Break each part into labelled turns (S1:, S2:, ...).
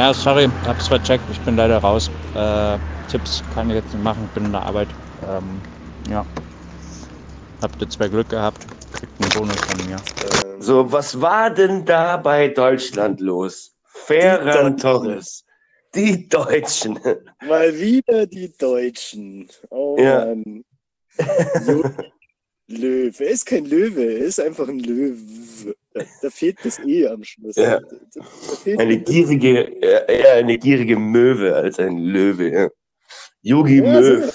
S1: Ja, sorry, hab's vercheckt, ich bin leider raus. Äh, Tipps kann ich jetzt nicht machen, ich bin in der Arbeit. Ähm, ja. Habt ihr zwei Glück gehabt, kriegt einen Bonus von mir.
S2: So, was war denn da bei Deutschland los? Ferran Torres. Die Deutschen.
S3: Mal wieder die Deutschen. Oh
S2: Ja.
S3: Mann. Löwe. Er ist kein Löwe, er ist einfach ein Löwe. Da, da fehlt das E am Schluss.
S2: Ja.
S3: Da, da
S2: Eine
S3: ein-
S2: gierige, eher eine gierige Möwe als ein Löwe. Ja. Yogi
S3: Ja,
S2: Möw.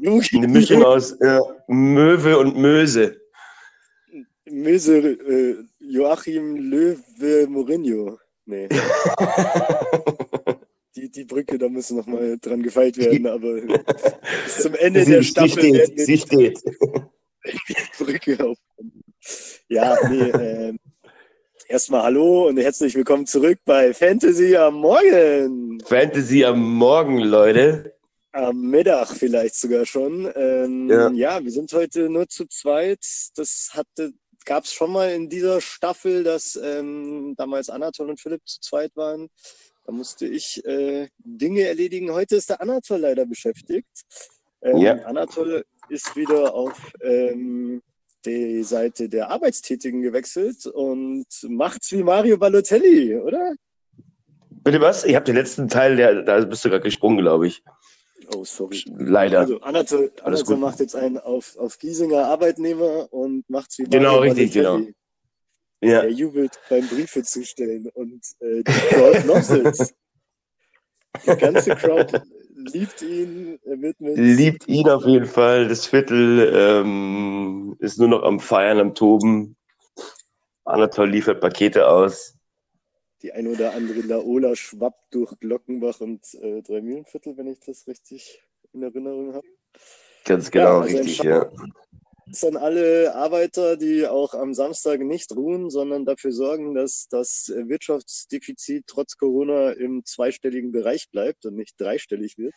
S3: Yogi
S2: Eine Mischung aus ja, Möwe und Möse.
S3: Möse, äh, Joachim Löwe Mourinho. Nee. Die, die Brücke, da muss noch mal dran gefeilt werden, aber bis zum Ende der
S2: Sie, sie
S3: Staffel werden
S2: steht, sie steht.
S3: Brücke aufkommen. Ja, nee, ähm, erstmal hallo und herzlich willkommen zurück bei Fantasy am Morgen.
S2: Fantasy am Morgen, Leute.
S3: Am Mittag vielleicht sogar schon. Ähm,
S2: Ja.
S3: ja. wir sind heute nur zu zweit. Das hatte, gab es schon mal in dieser Staffel, dass ähm, damals Anatol und Philipp zu zweit waren. Da musste ich äh, Dinge erledigen. Heute ist der Anatol leider beschäftigt. Ähm,
S2: Ja.
S3: Anatol ist wieder auf ähm, die Seite der Arbeitstätigen gewechselt und macht's wie Mario Balotelli, oder?
S2: Bitte was? Ich habe den letzten Teil, der, da bist du gerade gesprungen, glaube ich.
S3: Oh, sorry.
S2: Leider.
S3: Also Anatol,
S2: Alles
S3: Anatol
S2: gut.
S3: macht jetzt einen auf, auf Giesinger Arbeitnehmer und macht's wie
S2: Genau,
S3: Mario
S2: richtig,
S3: Balotelli.
S2: Ja.
S3: Er jubelt beim Briefe zustellen und äh, die Crowd loves it. Die ganze Crowd liebt ihn, er wird mit
S2: Liebt ihn auf jeden Fall. Das Viertel ähm, ist nur noch am Feiern, am Toben. Anatol liefert Pakete aus.
S3: die ein oder andere Laola schwappt durch Glockenbach und äh, Dreimühlenviertel, wenn ich das richtig in Erinnerung habe.
S2: Ganz genau,
S3: also
S2: richtig, ja.
S3: Das an alle Arbeiter, die auch am Samstag nicht ruhen, sondern dafür sorgen, dass das Wirtschaftsdefizit trotz Corona im zweistelligen Bereich bleibt und nicht dreistellig wird.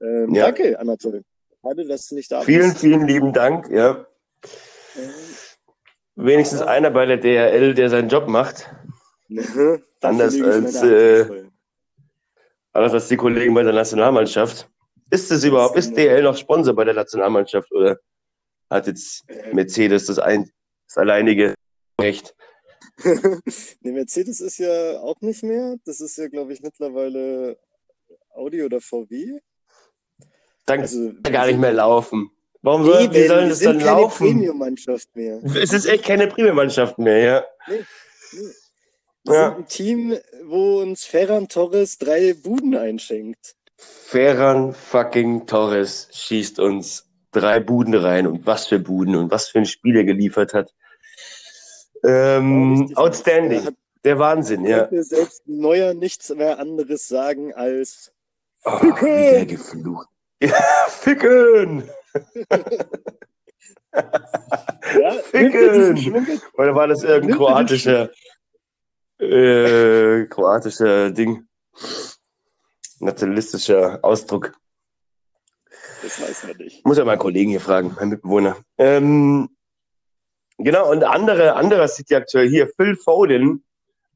S3: Ähm,
S2: Ja.
S3: Danke, Anatol. Schade, dass du nicht da
S2: Vielen,
S3: bist.
S2: vielen lieben Dank. Ja.
S3: Ähm,
S2: Wenigstens einer bei der DRL, der seinen Job macht. Anders als, äh. Anders als die Kollegen bei der Nationalmannschaft. Ist es überhaupt, ist DRL noch Sponsor bei der Nationalmannschaft oder hat jetzt Mercedes das, ein, das alleinige Recht?
S3: nee, Mercedes ist ja auch nicht mehr. Das ist ja, glaube ich, mittlerweile Audi oder VW.
S2: Dann
S3: Also,
S2: kann gar nicht mehr laufen. Warum
S3: Nee,
S2: soll, wie sollen
S3: wir
S2: das dann
S3: keine
S2: laufen?
S3: Premium-Mannschaft mehr.
S2: Es ist echt keine Premium-Mannschaft mehr, ja.
S3: Nee, nee. Wir
S2: Ja.
S3: sind ein Team, wo uns Ferran Torres drei Buden einschenkt.
S2: Ferran fucking Torres schießt uns drei Buden rein und was für Buden und was für ein Spiel er geliefert hat. Ähm, outstanding.
S3: Hat
S2: Der Wahnsinn, ja.
S3: selbst Neuer nichts mehr anderes sagen als
S2: Oh,
S3: Ficken!
S2: wie der geflucht. Ja, ficken!
S3: ja,
S2: Ficken! Oder war das irgendein
S3: er
S2: kroatischer, äh, kroatischer Ding? Nationalistischer Ausdruck.
S3: Nicht.
S2: Muss ja meinen Kollegen hier fragen, meinen Mitbewohner. Ähm, genau, und andere, anderer City-Akteur hier, Phil Foden,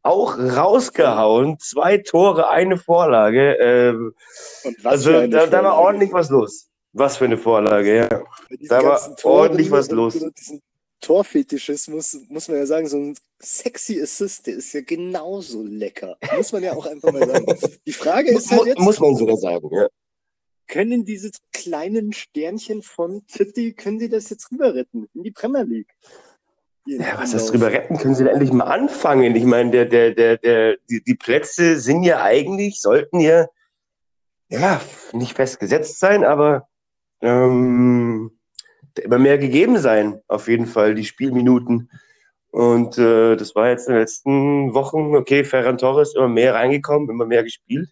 S2: auch rausgehauen. Zwei Tore, eine Vorlage. Ähm, also da, da war ordentlich was los. Was für eine Vorlage, ja. Da war
S3: Toren
S2: ordentlich was los.
S3: Diesen Torfetischismus, muss man ja sagen, so ein sexy Assist, der ist ja genauso lecker. Muss man ja auch einfach mal sagen. Die Frage ist halt jetzt,
S2: muss man sogar sagen, ja.
S3: Können diese kleinen Sternchen von City, können sie das jetzt rüber retten in die Premier League?
S2: Ja, was das drüber retten, können sie da endlich mal anfangen. Ich meine, der, der, der, der, die, die Plätze sind ja eigentlich, sollten ja, ja, nicht festgesetzt sein, aber ähm, immer mehr gegeben sein, auf jeden Fall, die Spielminuten. Und äh, das war jetzt in den letzten Wochen, okay, Ferran Torres immer mehr reingekommen, immer mehr gespielt.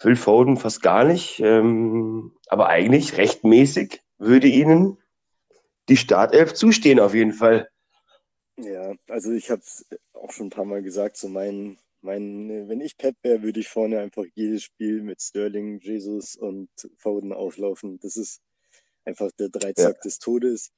S2: Phil Foden fast gar nicht, ähm, aber eigentlich rechtmäßig würde ihnen die Startelf zustehen, auf jeden Fall.
S3: Ja, also ich habe es auch schon ein paar Mal gesagt, so mein, mein, wenn ich Pep wäre, würde ich vorne einfach jedes Spiel mit Sterling, Jesus und Foden auflaufen. Das ist einfach der Dreizack des Todes.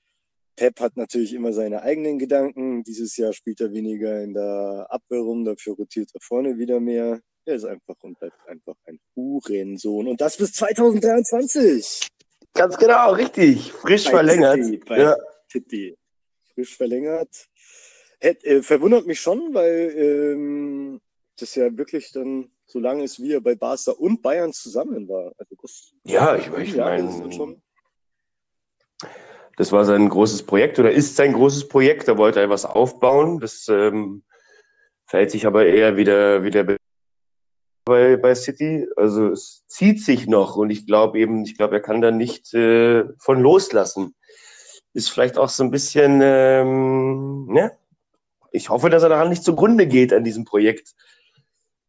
S3: Pep hat natürlich immer seine eigenen Gedanken. Dieses Jahr spielt er weniger in der Abwehr rum, dafür rotiert er vorne wieder mehr. Er ist einfach und bleibt einfach ein Hurensohn. Und das bis 2023.
S2: Ganz genau, richtig. Frisch
S3: Bei
S2: verlängert.
S3: Bei
S2: Ja.
S3: City. Frisch verlängert. Hätt, äh, verwundert mich schon, weil ähm, das ja wirklich dann so lange ist, wie er bei Barca und Bayern zusammen war. Also das,
S2: Ja, ich, ich
S3: das
S2: meine, das war sein großes Projekt oder ist sein großes Projekt. Da wollte er was aufbauen. Das ähm, verhält sich aber eher wieder, wieder bei, bei City. Also es zieht sich noch und ich glaube eben, ich glaube, er kann da nicht äh, von loslassen. Ist vielleicht auch so ein bisschen, ähm, ne? Ich hoffe, dass er daran nicht zugrunde geht an diesem Projekt.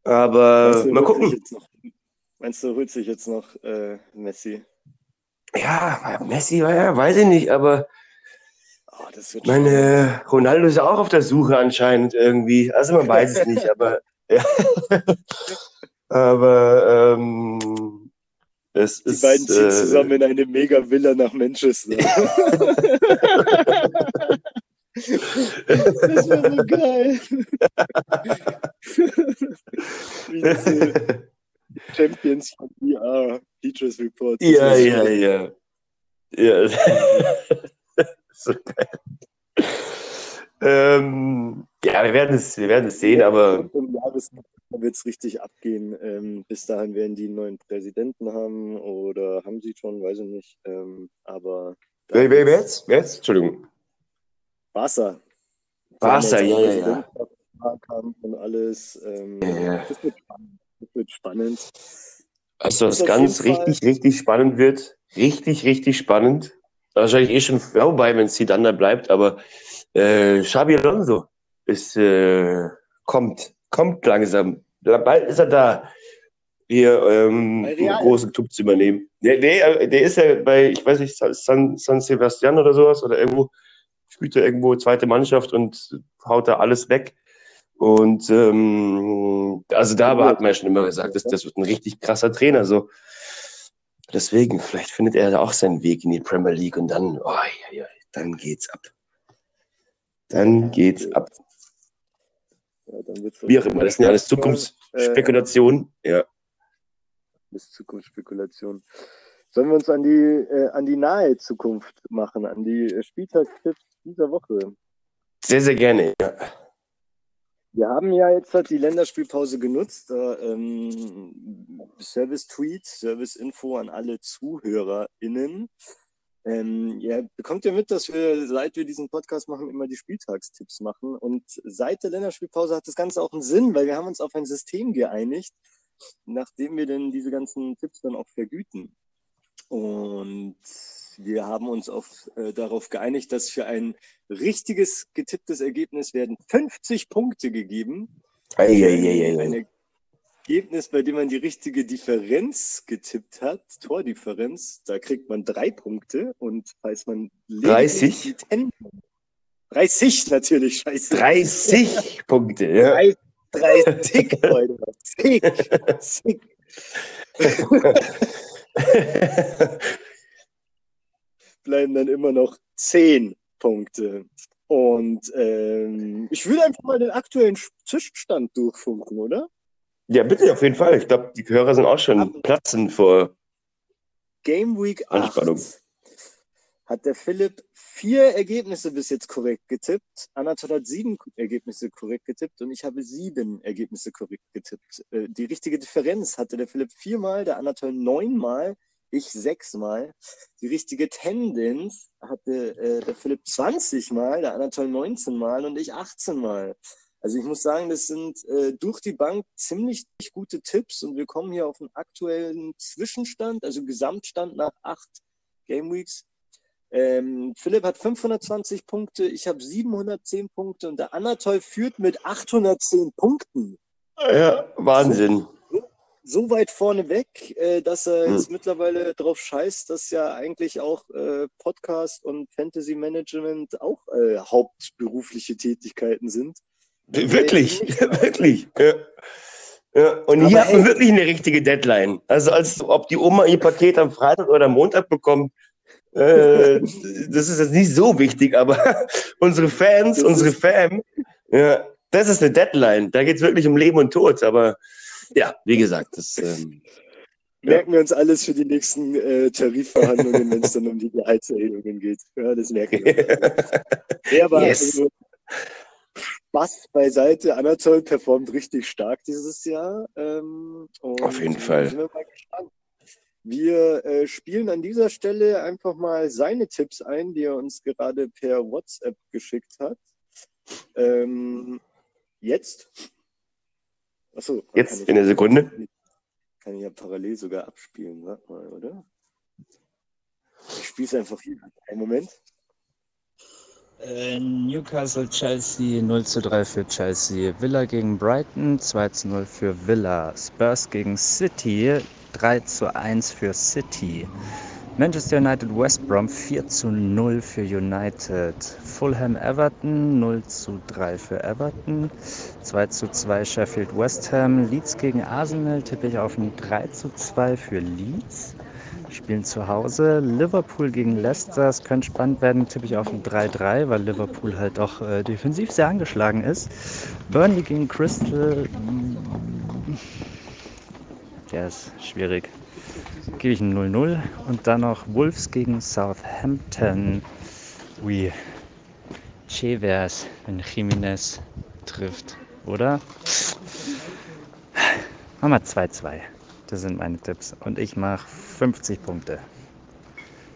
S2: Aber
S3: Meinst du,
S2: mal gucken.
S3: jetzt noch, meinst du, holt sich jetzt noch äh, Messi?
S2: Ja, Messi, ja, weiß ich nicht, aber
S3: Oh, das wird
S2: meine Ronaldo ist ja auch auf der Suche anscheinend irgendwie. Also man weiß es nicht, aber ja. aber ähm, es
S3: Die
S2: ist
S3: beiden ziehen
S2: äh,
S3: zusammen in eine Mega-Villa nach Manchester. das wäre so geil. Wie diese Champions von VR, Features Report. Das
S2: ja, ja, ja, ja. so geil. Ähm, ja, wir werden es, wir werden es sehen, aber
S3: Im Jahresende wird es richtig abgehen. Ähm, bis dahin werden die einen neuen Präsidenten haben oder haben sie schon, weiß ich nicht. Ähm, aber
S2: wer, wer, wer jetzt? Wer jetzt? Entschuldigung.
S3: Die haben jetzt
S2: ja, ja, ja.
S3: Und alles. Ähm,
S2: Ja, ja.
S3: Das wird spannend. Das wird spannend.
S2: Also, was ganz
S3: jeden Fall-
S2: richtig, richtig spannend wird. Richtig, richtig spannend. Wahrscheinlich eh schon vorbei, wenn es Zidane da bleibt, aber äh, Xabi Alonso ist, äh, kommt, kommt langsam. Bald ist er da, hier ähm, einen großen Club zu übernehmen. Der, der, der ist ja bei, ich weiß nicht, San, San Sebastian oder sowas, oder irgendwo, spielt er irgendwo zweite Mannschaft und haut da alles weg. Und ähm, also da hat man ja schon immer gesagt, das, das wird ein richtig krasser Trainer. So. Deswegen, vielleicht findet er da auch seinen Weg in die Premier League und dann, oh, ja, ja, dann geht's ab. Dann geht's ab. Wie auch immer, das sind ja alles Zukunftsspekulationen. Ja.
S3: Das ist Zukunftsspekulation. Sollen wir uns an die, äh, an die nahe Zukunft machen, an die äh, Spieltagstipps dieser Woche?
S2: Sehr, sehr gerne. Ja.
S3: Wir haben ja jetzt halt die Länderspielpause genutzt. Ähm, Service-Tweet, Service-Info an alle ZuhörerInnen. Ähm, ihr bekommt ja mit, dass wir, seit wir diesen Podcast machen, immer die Spieltagstipps machen. Und seit der Länderspielpause hat das Ganze auch einen Sinn, weil wir haben uns auf ein System geeinigt, nachdem wir denn diese ganzen Tipps dann auch vergüten. Und wir haben uns auf, äh, darauf geeinigt, dass für ein richtiges getipptes Ergebnis werden 50 Punkte gegeben.
S2: Ei, ei,
S3: Für
S2: ei, ei,
S3: ein
S2: ei.
S3: Ergebnis, bei dem man die richtige Differenz getippt hat, Tordifferenz, da kriegt man drei Punkte. Und falls man lediglich
S2: 30?
S3: die Ten 30 natürlich, scheiße.
S2: 30 Punkte. Ja.
S3: Drei, drei Tick, Leute. Tick. Tick. bleiben dann immer noch zehn Punkte. Und ähm, ich will einfach mal den aktuellen Zwischenstand durchfunken, oder?
S2: Ja, bitte, auf jeden Fall. Ich glaube, die Hörer sind auch schon platzen vor.
S3: Game Week 8
S2: Anspannung.
S3: hat der Philipp vier Ergebnisse bis jetzt korrekt getippt. Anatol hat sieben Ergebnisse korrekt getippt und ich habe sieben Ergebnisse korrekt getippt. Äh, Die richtige Differenz hatte der Philipp viermal, der Anatol neunmal, ich sechsmal. Die richtige Tendenz hatte äh, der Philipp 20 Mal, der Anatol 19 Mal und ich 18 Mal. Also ich muss sagen, das sind äh, durch die Bank ziemlich gute Tipps und wir kommen hier auf einen aktuellen Zwischenstand, also Gesamtstand nach acht Game Weeks. Ähm, Philipp hat 520 Punkte, ich habe 710 Punkte und der Anatol führt mit 810 Punkten.
S2: Ja, Wahnsinn.
S3: So weit vorne weg, äh, dass er
S2: Hm.
S3: jetzt mittlerweile drauf scheißt, dass ja eigentlich auch äh, Podcast und Fantasy Management auch äh, hauptberufliche Tätigkeiten sind.
S2: Wirklich, wirklich. Ja. Ja. Und
S3: Aber
S2: hier hat man wirklich eine richtige Deadline. Also als ob die Oma ihr Paket am Freitag oder Montag bekommt, äh, das ist jetzt nicht so wichtig, aber unsere Fans,
S3: Das
S2: unsere Fam, ja, das ist eine Deadline. Da geht es wirklich um Leben und Tod. Aber ja, wie gesagt, das ähm,
S3: merken wir uns alles für die nächsten äh, Tarifverhandlungen, wenn es dann um die Gehaltserhöhungen geht. Ja, das merken wir. Ja, aber
S2: Yes.
S3: also, Spaß beiseite. Anatol performt richtig stark dieses Jahr. Ähm,
S2: Auf jeden Fall.
S3: Sind wir mal gespannt. Wir äh, spielen an dieser Stelle einfach mal seine Tipps ein, die er uns gerade per WhatsApp geschickt hat. Ähm, jetzt? Achso,
S2: jetzt in der Sekunde.
S3: kann ich ja parallel sogar abspielen, warte mal, oder? Ich spiele es einfach hier. Einen Moment.
S1: Äh, Newcastle, Chelsea 0 zu 3 für Chelsea. Villa gegen Brighton 2 zu 0 für Villa. Spurs gegen City 3 zu 1 für City. Manchester United West Brom 4 zu 0 für United. Fulham Everton 0 zu 3 für Everton. 2 zu 2 Sheffield West Ham. Leeds gegen Arsenal tippe ich auf ein 3 zu 2 für Leeds. Spielen zu Hause. Liverpool gegen Leicester. Es könnte spannend werden, tippe ich auf ein 3-3, weil Liverpool halt auch äh, defensiv sehr angeschlagen ist. Burnley gegen Crystal. Der ist schwierig. Gebe ich ein 0-0. Und dann noch Wolves gegen Southampton. Ui. Che wär's, wenn Jimenez trifft, oder? Machen wir 2-2. Das sind meine Tipps. Und ich mache 50 Punkte.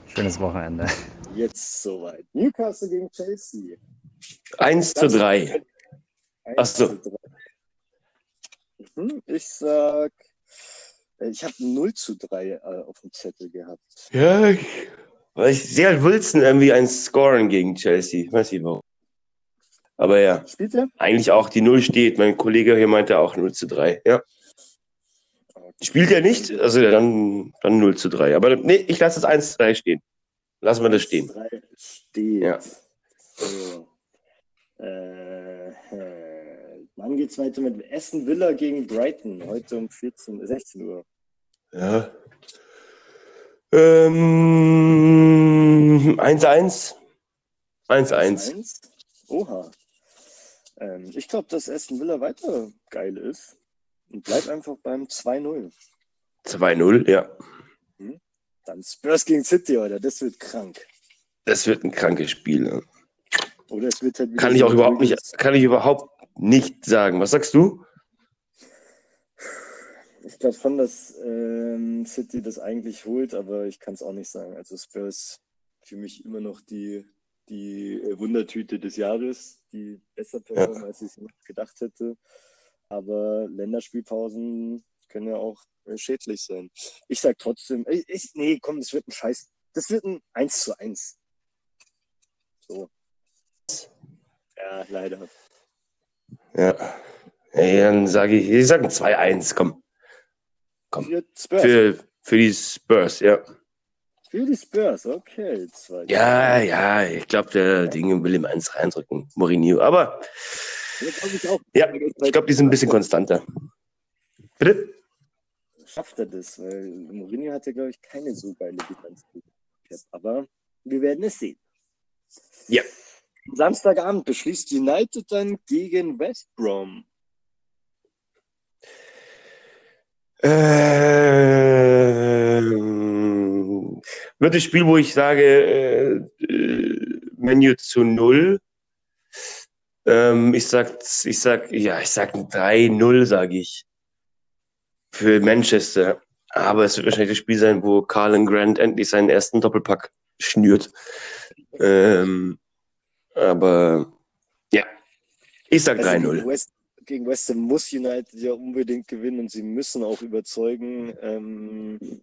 S1: Schönes Wochenende.
S3: Jetzt soweit. Newcastle gegen Chelsea.
S2: 1 zu 3. Ach so.
S3: 1 zu 3. Mhm, Ich sag, äh, ich habe 0 zu 3 äh, auf dem Zettel gehabt.
S2: Ja, ich, weil ich sehe halt Wilson irgendwie ein Scoren gegen Chelsea. Ich weiß nicht warum. Aber ja,
S3: Spielt er?
S2: eigentlich auch die Null steht. Mein Kollege hier meinte auch 0 zu 3. Ja. Spielt er nicht? Also dann, dann 0 zu 3. Aber nee, ich lasse das 1 zu 3 stehen. Lassen wir das stehen.
S3: 3 steht.
S2: Ja.
S3: So. Äh, äh, wann geht's weiter mit Aston Villa gegen Brighton? Heute um 14, 16 Uhr.
S2: Ja. Ähm, 1-1. 1-1.
S3: 1. Oha. Ähm, ich glaube, dass Aston Villa weiter geil ist. Und bleib einfach beim 2-0.
S2: 2-0, ja.
S3: Dann Spurs gegen City, oder? Das wird krank.
S2: Das wird ein krankes Spiel. ne?
S3: Oder es wird halt
S2: Kann ich auch überhaupt nicht, kann ich überhaupt nicht sagen. Was sagst du?
S3: Ich glaube schon, dass ähm, City das eigentlich holt, aber ich kann es auch nicht sagen. Also Spurs für mich immer noch die, die äh, Wundertüte des Jahres, die besser performen, als ich es gedacht hätte. Aber Länderspielpausen können ja auch äh, schädlich sein. Ich sag trotzdem, ich, ich, nee, komm, das wird ein Scheiß. Das wird ein 1 zu 1. So. Ja, leider.
S2: Ja. Ey, dann sage ich, ich sage ein 2-1, komm.
S3: Für Spurs.
S2: Für, für die Spurs, ja.
S3: Für die Spurs, okay. Zwei.
S2: Ja, ja, ich glaube, der Ding will ihm eins reindrücken, Mourinho. Aber
S3: Ja, ich
S2: ja, ich glaube, die sind ein bisschen konstanter. Bitte?
S3: Schafft er das? Weil Mourinho hat ja, glaube ich, keine so geile Bilanz. Aber wir werden es sehen.
S2: Ja.
S3: Samstagabend beschließt United dann gegen West Brom.
S2: Ähm, wird das Spiel, wo ich sage, äh, äh, Menu zu null. Ähm, ich sag, ich sag, ja, ich sag ein 3-0, sage ich. Für Manchester. Aber es wird wahrscheinlich das Spiel sein, wo Carlin Grant endlich seinen ersten Doppelpack schnürt. Ähm, aber ja, ich sag
S3: Also
S2: 3-0.
S3: gegen, West, gegen West Ham muss United ja unbedingt gewinnen und sie müssen auch überzeugen, ähm,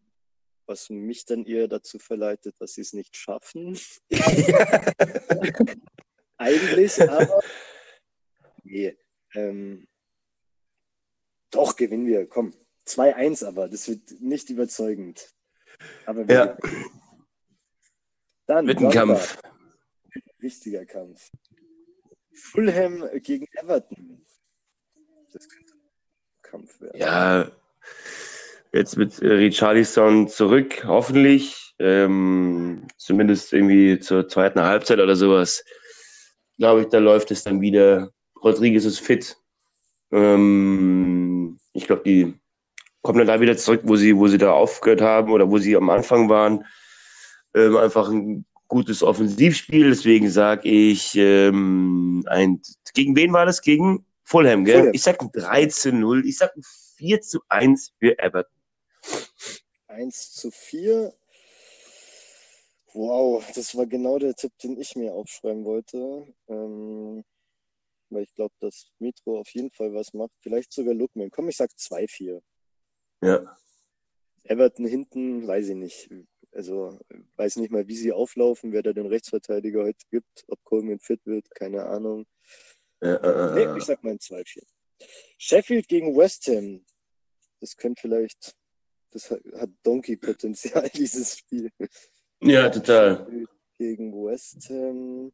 S3: was mich dann eher dazu verleitet, dass sie es nicht schaffen. Eigentlich, aber nee. Ähm, doch, gewinnen wir. Komm. 2-1 aber. Das wird nicht überzeugend. Aber wir
S2: Ja.
S3: Dann Sonntag.
S2: Kampf.
S3: Wichtiger Kampf. Fulham gegen Everton. Das könnte ein Kampf werden.
S2: Ja, jetzt mit äh, Richarlison zurück, hoffentlich. Ähm, zumindest irgendwie zur zweiten Halbzeit oder sowas. Glaube ich, da läuft es dann wieder. Rodriguez ist fit. Ähm, ich glaube, die kommen dann da wieder zurück, wo sie, wo sie da aufgehört haben oder wo sie am Anfang waren. Ähm, einfach ein gutes Offensivspiel. Deswegen sage ich, ähm, ein, gegen wen war das? Gegen Fulham, gell? Fulham. Ich sag ein 3 zu 0. Ich sag ein 4 zu 1 für Everton.
S3: 1 zu 4. Wow, das war genau der Tipp, den ich mir aufschreiben wollte. Ähm, weil ich glaube, dass Metro auf jeden Fall was macht. Vielleicht sogar Lookman. Komm, ich sag 2-4.
S2: Ja.
S3: Everton hinten, weiß ich nicht. Also weiß nicht mal, wie sie auflaufen, wer da den Rechtsverteidiger heute gibt, ob Coleman fit wird, keine Ahnung.
S2: Ja, äh,
S3: nee, ich sag mal ein 2-4. Sheffield gegen West Ham. Das könnte vielleicht, das hat, hat Donkey-Potenzial, dieses Spiel.
S2: Ja, total.
S3: Gegen West Ham.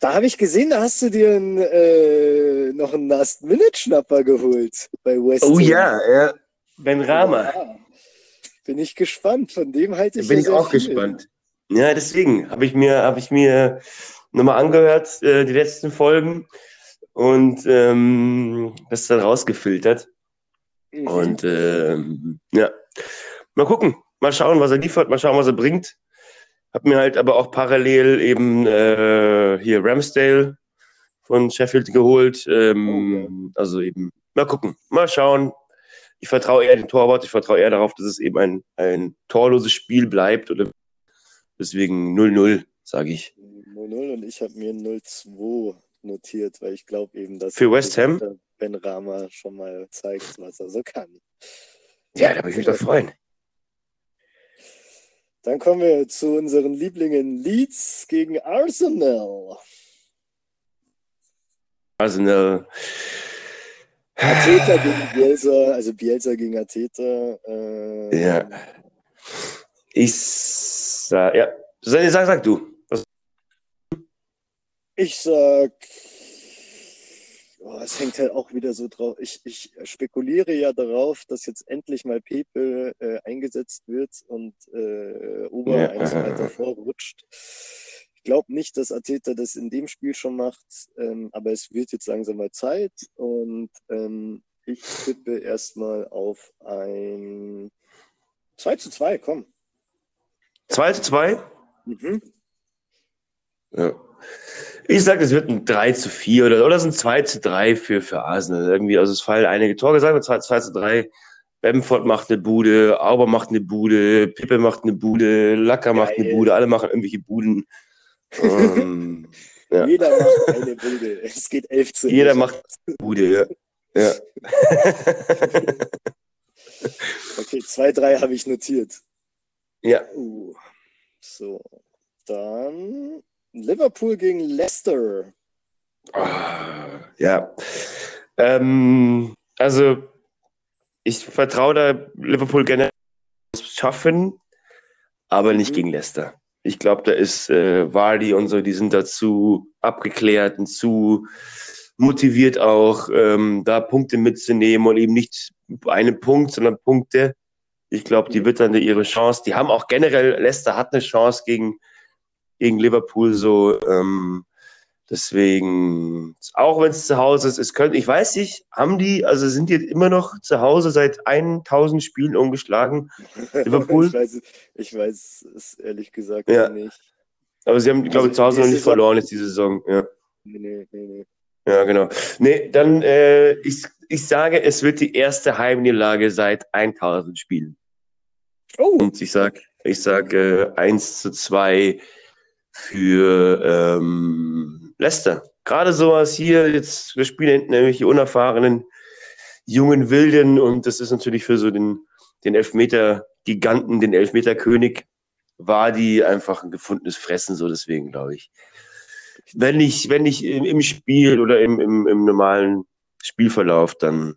S3: Da habe ich gesehen, da hast du dir ein, äh, noch einen Last-Minute-Schnapper geholt bei West
S2: Oh ja, ja. Ben Rama. Ja.
S3: Bin ich gespannt. Von dem halte ich
S2: Bin ich auch viel. gespannt. Ja, deswegen habe ich mir, habe ich mir nochmal angehört, äh, die letzten Folgen und ähm, das dann rausgefiltert. Mhm. Und ähm, ja, mal gucken, mal schauen, was er liefert, mal schauen, was er bringt. Hab mir halt aber auch parallel eben äh, hier Ramsdale von Sheffield geholt. Ähm, okay. Also eben, mal gucken, mal schauen. Ich vertraue eher den Torwart, ich vertraue eher darauf, dass es eben ein, ein torloses Spiel bleibt. Oder deswegen 0-0, sage ich.
S3: 0-0 und ich habe mir 0-2 notiert, weil ich glaube eben, dass
S2: für West Ham
S3: Ben Rama schon mal zeigt, was er so kann.
S2: Ja, da würde ich mich doch freuen.
S3: Dann kommen wir zu unseren Lieblingen Leeds gegen Arsenal.
S2: Arsenal.
S3: Ateta gegen Bielsa, also Bielsa gegen Ateta. Äh,
S2: ja. Ich sag, ja. Sag, sag du. Was?
S3: Ich sag Oh, es hängt halt auch wieder so drauf. Ich, ich spekuliere ja darauf, dass jetzt endlich mal Pepe äh, eingesetzt wird und äh, Ober ja. eins weiter vorrutscht. Ich glaube nicht, dass Ateta das in dem Spiel schon macht, ähm, aber es wird jetzt langsam mal Zeit und ähm, ich tippe erstmal auf ein 2 zu 2, komm.
S2: 2 zu 2? Mhm. Ja. Ich sage, es wird ein 3 zu 4 oder, oder es ein 2 zu 3 für, für Arsenal. Irgendwie, also es fallen einige Tore gesagt, 2, 2 zu 3. Bamford macht eine Bude, Auber macht eine Bude, Pippe macht eine Bude, Lacker macht eine Bude, alle machen irgendwelche Buden.
S3: um, ja. Jeder macht eine Bude. Es geht 11 zu 11.
S2: Jeder macht eine Bude, ja. ja.
S3: okay, 2, 3 habe ich notiert.
S2: Ja.
S3: Uh, so, dann Liverpool gegen Leicester.
S2: Oh, ja. Ähm, also, ich vertraue da Liverpool gerne schaffen, aber nicht mhm. gegen Leicester. Ich glaube, da ist äh, Vardy und so, die sind dazu abgeklärt und zu motiviert auch, ähm, da Punkte mitzunehmen und eben nicht einen Punkt, sondern Punkte. Ich glaube, die mhm. wird dann ihre Chance. Die haben auch generell, Leicester hat eine Chance gegen gegen Liverpool so. Ähm, deswegen, auch wenn es zu Hause ist, es könnte, ich weiß nicht, haben die, also sind die immer noch zu Hause seit 1000 Spielen ungeschlagen? Liverpool?
S3: ich, weiß, ich weiß es ehrlich gesagt ja. nicht.
S2: Aber sie haben, glaube ich, zu Hause noch nicht Saison verloren jetzt diese Saison. Ja. Nee, nee, nee, nee. Ja, genau. Nee, dann, äh, ich, ich sage, es wird die erste Heimniederlage seit 1000 Spielen. Oh. Und ich sag, ich sage äh, 1 zu 2 für ähm, Leicester. Gerade sowas hier, jetzt, wir spielen hinten nämlich die unerfahrenen jungen Wilden und das ist natürlich für so den, den Elfmeter-Giganten, den Elfmeter-König, war die einfach ein gefundenes Fressen, so deswegen glaube ich. Wenn nicht, wenn nicht im, im Spiel oder im, im, im normalen Spielverlauf, dann,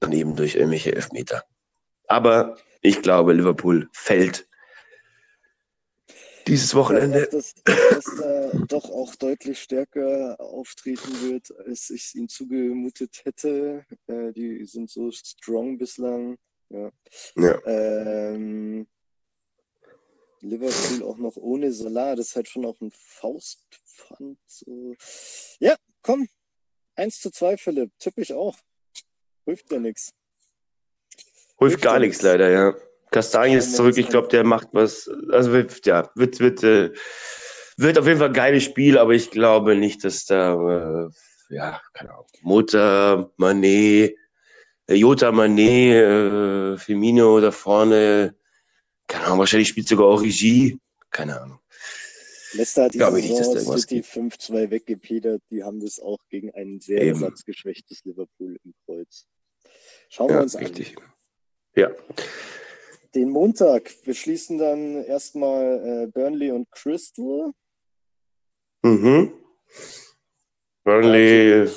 S2: dann eben durch irgendwelche Elfmeter. Aber ich glaube, Liverpool fällt dieses Wochenende.
S3: Dass, dass da doch auch deutlich stärker auftreten wird, als ich es ihnen zugemutet hätte. Äh, die sind so strong bislang. Ja.
S2: ja.
S3: Ähm, Liverpool auch noch ohne Salah, das ist halt schon auch ein Faustpfand. So. Ja, komm. 1 zu 2, Philipp. Tippe ich auch. Hilft ja nichts.
S2: Hilft gar nichts leider, ja. Kastanie ist zurück, ich glaube, der macht was. Also wird, ja, wird, wird, äh, wird auf jeden Fall ein geiles Spiel, aber ich glaube nicht, dass da, äh, ja, keine Ahnung, Mutter, Manet, äh, Jota Manet, äh, Firmino da vorne, keine Ahnung, wahrscheinlich spielt sogar auch Regie, keine Ahnung.
S3: Leicester hat die
S2: nicht, dass da
S3: City
S2: gibt.
S3: 5-2 weggepedert. Die haben das auch gegen ein sehr
S2: Eben.
S3: ersatzgeschwächtes Liverpool im Kreuz. Schauen wir
S2: Ja,
S3: uns
S2: richtig. Ja.
S3: Den Montag. Wir schließen dann erstmal äh, Burnley und Crystal.
S2: Mhm. Burnley,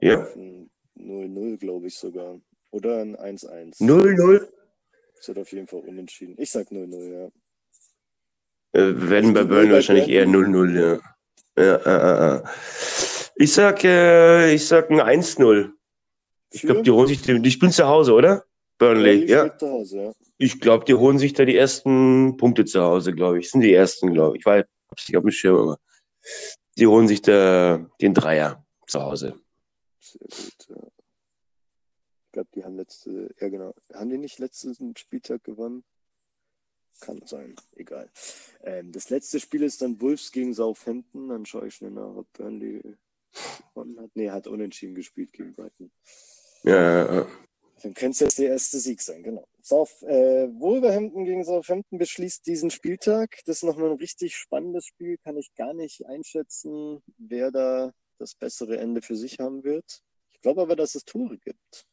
S2: ja.
S3: Auf ein 0-0, glaube ich sogar. Oder ein 1-1.
S2: 0-0.
S3: Das wird auf jeden Fall unentschieden. Ich sag 0-0, ja.
S2: Äh, werden bei Burnley wahrscheinlich eher 0-0, ja. Ja, äh, äh, äh. Ich sag, äh, ich sag ein 1-0. Ich glaube, die holen sich, die, die spielen zu Hause, oder? Burnley, ja.
S3: Hause, ja.
S2: Ich glaube, die holen sich da die ersten Punkte zu Hause, glaube ich. Das sind die ersten, glaube ich. Ich weiß, hab's nicht auf dem Schirm, aber die holen sich da den Dreier zu Hause.
S3: Sehr gut, ja. Ich glaube, die haben letzte, ja genau. Haben die nicht letzten Spieltag gewonnen? Kann sein, egal. Ähm, das letzte Spiel ist dann Wolves gegen Southampton. Dann schaue ich schnell nach, ob Burnley gewonnen hat. Nee, hat unentschieden gespielt gegen Brighton.
S2: Ja, ja, ja.
S3: Dann könnte es jetzt der erste Sieg sein, genau. South, äh, Wolverhampton gegen Southampton beschließt diesen Spieltag. Das ist nochmal ein richtig spannendes Spiel. Kann ich gar nicht einschätzen, wer da das bessere Ende für sich haben wird. Ich glaube aber, dass es Tore gibt.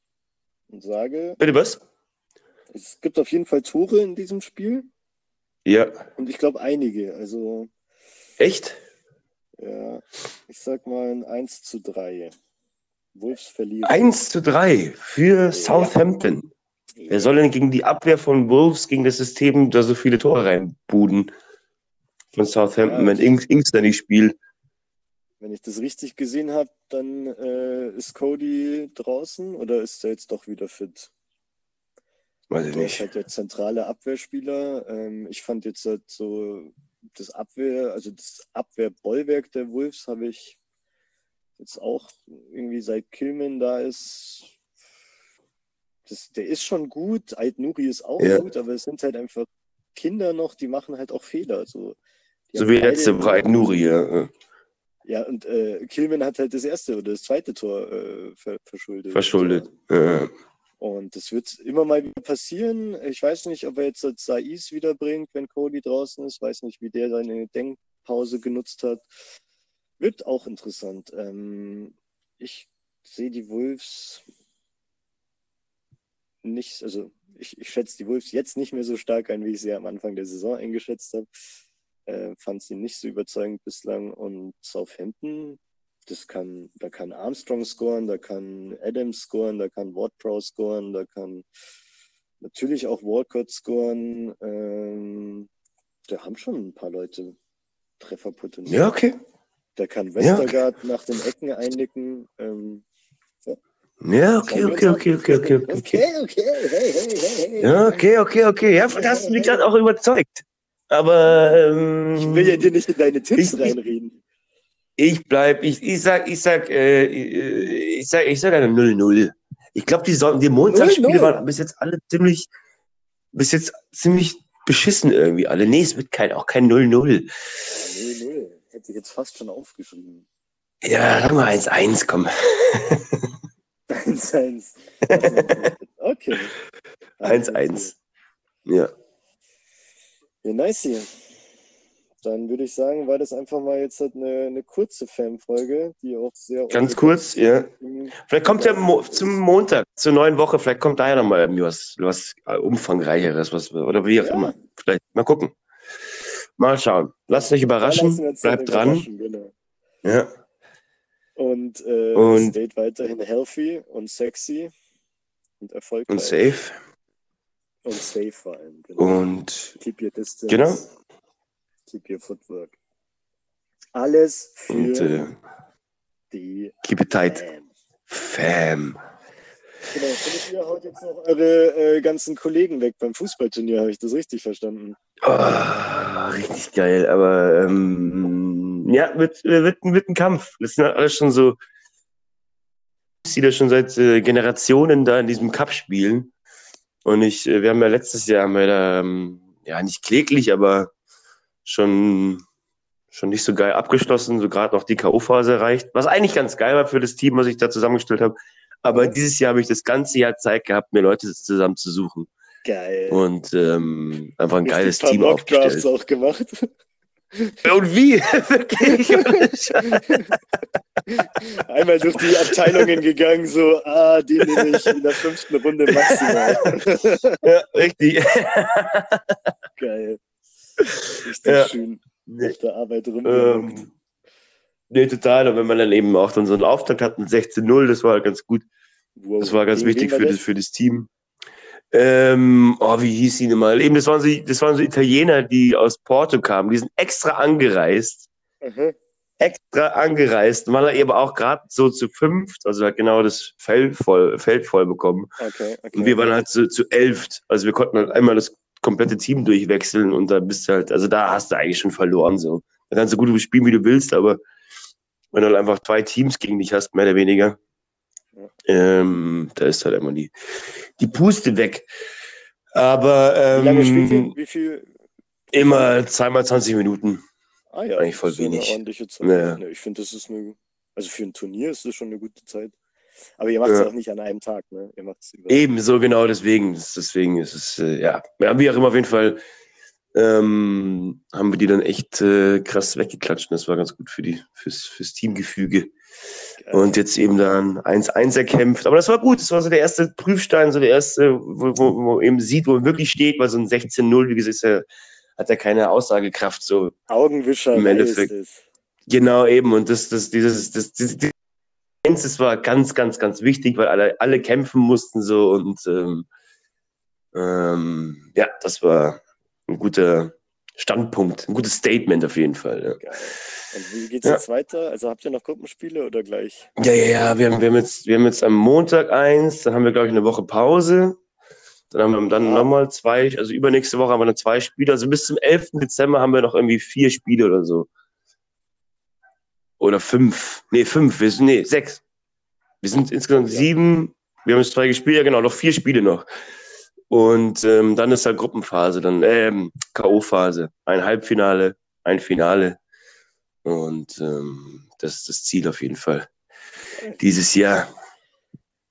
S3: Und sage,
S2: Bitte was?
S3: es gibt auf jeden Fall Tore in diesem Spiel.
S2: Ja.
S3: Und ich glaube einige. Also,
S2: Echt?
S3: ja, ich sag mal ein 1 zu 3. Wolves verlieren.
S2: 1 zu 3 für Southampton. Wer soll denn gegen die Abwehr von Wolves, gegen das System, da so viele Tore reinbuden? Von Southampton,
S3: Ja,
S2: wenn Ings, Ings da nicht spielt.
S3: Wenn ich das richtig gesehen habe, dann äh, ist Cody draußen oder ist er jetzt doch wieder fit?
S2: Weiß ich nicht.
S3: halt der zentrale Abwehrspieler. Ähm, ich fand jetzt halt so das Abwehr, also das Abwehrbollwerk der Wolves habe ich jetzt auch irgendwie seit Kilman da ist. Das, der ist schon gut. Ait Nuri ist auch
S2: Ja.
S3: gut, aber es sind halt einfach Kinder noch, die machen halt auch Fehler. So, die
S2: So
S3: haben
S2: wie letzte Breit Nuri, ja.
S3: Ja, und äh, Kilman hat halt das erste oder das zweite Tor äh, ver verschuldet.
S2: Verschuldet. Ja.
S3: Und das wird immer mal wieder passieren. Ich weiß nicht, ob er jetzt Saiz wiederbringt, wenn Cody draußen ist. Weiß nicht, wie der seine Denkpause genutzt hat. Wird auch interessant. Ähm, ich sehe die Wolves nicht, also ich, ich schätze die Wolves jetzt nicht mehr so stark ein, wie ich sie am Anfang der Saison eingeschätzt habe. Äh, fand sie nicht so überzeugend bislang. Und Southampton, das kann, da kann Armstrong scoren, da kann Adams scoren, da kann Ward-Prowse scoren, da kann natürlich auch Walcott scoren. Ähm, da haben schon ein paar Leute Trefferpotenzial.
S2: ja, okay.
S3: Da kann
S2: Ja,
S3: Westergaard nach den Ecken einnicken. Ähm,
S2: Ja, okay, okay, okay, okay, okay, okay.
S3: okay, okay, hey, hey, hey, hey.
S2: Ja, okay, okay, okay. Ja, da hast du mich gerade auch überzeugt. Aber ähm,
S3: Ich will ja dir nicht in deine Tipps
S2: Ich-
S3: reinreden.
S2: ich bleib, ich, ich sag, ich sag, äh, ich sag, ich sag eine 0-0. Ich glaube, die, Son- die Montagsspiele
S3: 0-0.
S2: waren bis jetzt alle ziemlich, bis jetzt ziemlich beschissen irgendwie alle. Nee, es wird kein, auch kein 0-0.
S3: 0-0. Hätte ich jetzt fast schon aufgeschrieben.
S2: Ja, sag mal 1-1, komm.
S3: 1-1. Okay.
S2: 1-1. Ja.
S3: Ja, nice hier. Dann würde ich sagen, war das einfach mal jetzt halt eine, eine kurze Fan-Folge, die auch sehr.
S2: Ganz kurz, ja. Vielleicht kommt ja Mo zum Montag, zur neuen Woche, vielleicht kommt da ja nochmal was, was äh, umfangreicheres, was, oder wie auch
S3: Ja.
S2: immer. Vielleicht, mal gucken. Mal schauen. Lasst euch überraschen, bleibt dran.
S3: überraschen, Genau.
S2: Ja.
S3: Und, äh,
S2: Und-
S3: stayt weiterhin healthy und sexy und erfolgreich.
S2: Und safe.
S3: Und safe vor allem. Genau.
S2: Und
S3: Keep your distance.
S2: Genau.
S3: Keep your footwork. Alles für
S2: Und äh,
S3: die
S2: keep it tight.
S3: Fans.
S2: Fam.
S3: Genau, Philipp, ihr haut jetzt noch eure äh, ganzen Kollegen weg beim Fußballturnier, habe ich das richtig verstanden?
S2: Oh, richtig geil, aber ähm, ja, wird, wird, wird ein Kampf. Das sind halt alles schon so die da schon seit äh, Generationen da in diesem Cup spielen. Und ich, äh, wir haben ja letztes Jahr haben wir da, ähm, ja, nicht kläglich, aber schon, schon nicht so geil abgeschlossen, so gerade noch die K.O.-Phase erreicht. Was eigentlich ganz geil war für das Team, was ich da zusammengestellt habe. Aber dieses Jahr habe ich das ganze Jahr Zeit gehabt, mir Leute zusammen zu suchen.
S3: Geil.
S2: Und ähm, einfach ein geiles
S3: Richtig
S2: Team
S3: paar Mockdrafts
S2: aufgestellt.
S3: auch gemacht.
S2: Und wie? Wirklich?
S3: Einmal durch die Abteilungen gegangen, so, ah, den nehme ich in der fünften Runde maximal.
S2: ja, richtig.
S3: Geil. Richtig
S2: Ja.
S3: schön. Auf der Arbeit rum.
S2: ähm, nee, total. Und wenn man dann eben auch dann so einen Auftakt hat mit 16-0, das war halt ganz gut. Das war ganz wichtig für das, für das Team. Ähm, oh, wie hieß sie denn mal? Eben, das waren, so, das waren so Italiener, die aus Porto kamen. Die sind extra angereist.
S3: Aha.
S2: Extra angereist. Waren eben auch gerade so zu fünft, also halt genau das Feld voll, Feld voll bekommen.
S3: Okay, okay.
S2: Und wir waren halt zu, zu elft. Also wir konnten halt einmal das komplette Team durchwechseln und da bist du halt, also da hast du eigentlich schon verloren. So. Da kannst du gut spielen, wie du willst, aber wenn du halt einfach zwei Teams gegen dich hast, mehr oder weniger, ähm, da ist halt immer die, die Puste weg. Aber
S3: Wie lange spielt ihr?
S2: ähm,
S3: Wie viel?
S2: immer zweimal 20 Minuten.
S3: Ah ja,
S2: eigentlich voll wenig.
S3: Eine ordentliche Zeit.
S2: Ja.
S3: Ja, ich finde, das ist eine, also für ein Turnier ist das schon eine gute Zeit. Aber ihr macht es
S2: Ja.
S3: auch nicht an einem Tag, ne? Ihr macht es über.
S2: Ebenso genau deswegen. Deswegen ist es, äh, ja, wir haben wie auch immer auf jeden Fall, ähm, haben wir die dann echt äh, krass weggeklatscht. Und das war ganz gut für die, fürs, fürs Teamgefüge.
S3: Geil.
S2: Und jetzt eben dann 1-1 erkämpft. Aber das war gut. Das war so der erste Prüfstein, so der erste, wo, wo, wo man eben sieht, wo man wirklich steht, weil so ein 16-0, wie gesagt, ja, hat ja keine Aussagekraft. So
S3: Augenwischer
S2: Im Endeffekt.
S3: ist es.
S2: Genau eben. Und das, das, dieses, das, das, das, das war ganz, ganz, ganz wichtig, weil alle, alle kämpfen mussten so und ähm, ähm, ja, das war ein guter Standpunkt, ein gutes Statement auf jeden Fall. Ja.
S3: Und wie geht's
S2: Ja.
S3: jetzt weiter? Also habt ihr noch Gruppenspiele oder gleich?
S2: Ja, ja, ja, wir haben, wir haben, jetzt, wir haben jetzt am Montag eins, dann haben wir, glaube ich, eine Woche Pause. Dann haben wir dann
S3: Ah.
S2: nochmal zwei, also übernächste Woche haben wir dann zwei Spiele. Also bis zum 11. Dezember haben wir noch irgendwie vier Spiele oder so. Oder fünf. Nee, fünf. Wir sind, nee, sechs. Wir sind insgesamt
S3: Ja.
S2: sieben. Wir haben jetzt zwei gespielt, ja genau, noch vier Spiele noch. Und ähm, dann ist halt Gruppenphase, dann ähm, K.O.-Phase. Ein Halbfinale, ein Finale. Und ähm, das ist das Ziel auf jeden Fall. Dieses Jahr.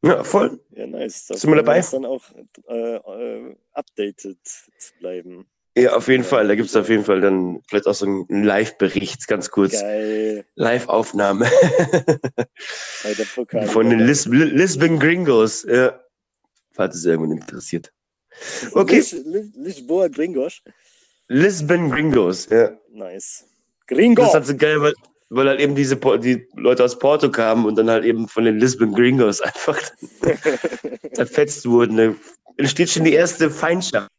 S2: Ja, voll.
S3: Ja, nice. Da
S2: Sind wir dabei?
S3: dann auch äh, äh, updated zu bleiben.
S2: Ja, auf jeden Fall. Da gibt es auf jeden Fall dann vielleicht auch so einen Live-Bericht, ganz kurz. Live-Aufnahme von den Lis Lisbon Gringos. Ja. Falls es irgendwann interessiert. Okay.
S3: Lis Lis Lisboa Gringos.
S2: Lisbon Gringos, ja.
S3: Nice.
S2: Das
S3: Gringo!
S2: ist halt so geil, weil, weil halt eben diese die Leute aus Porto kamen und dann halt eben von den Lisbon Gringos einfach zerfetzt wurden. Da entsteht schon die erste Feindschaft.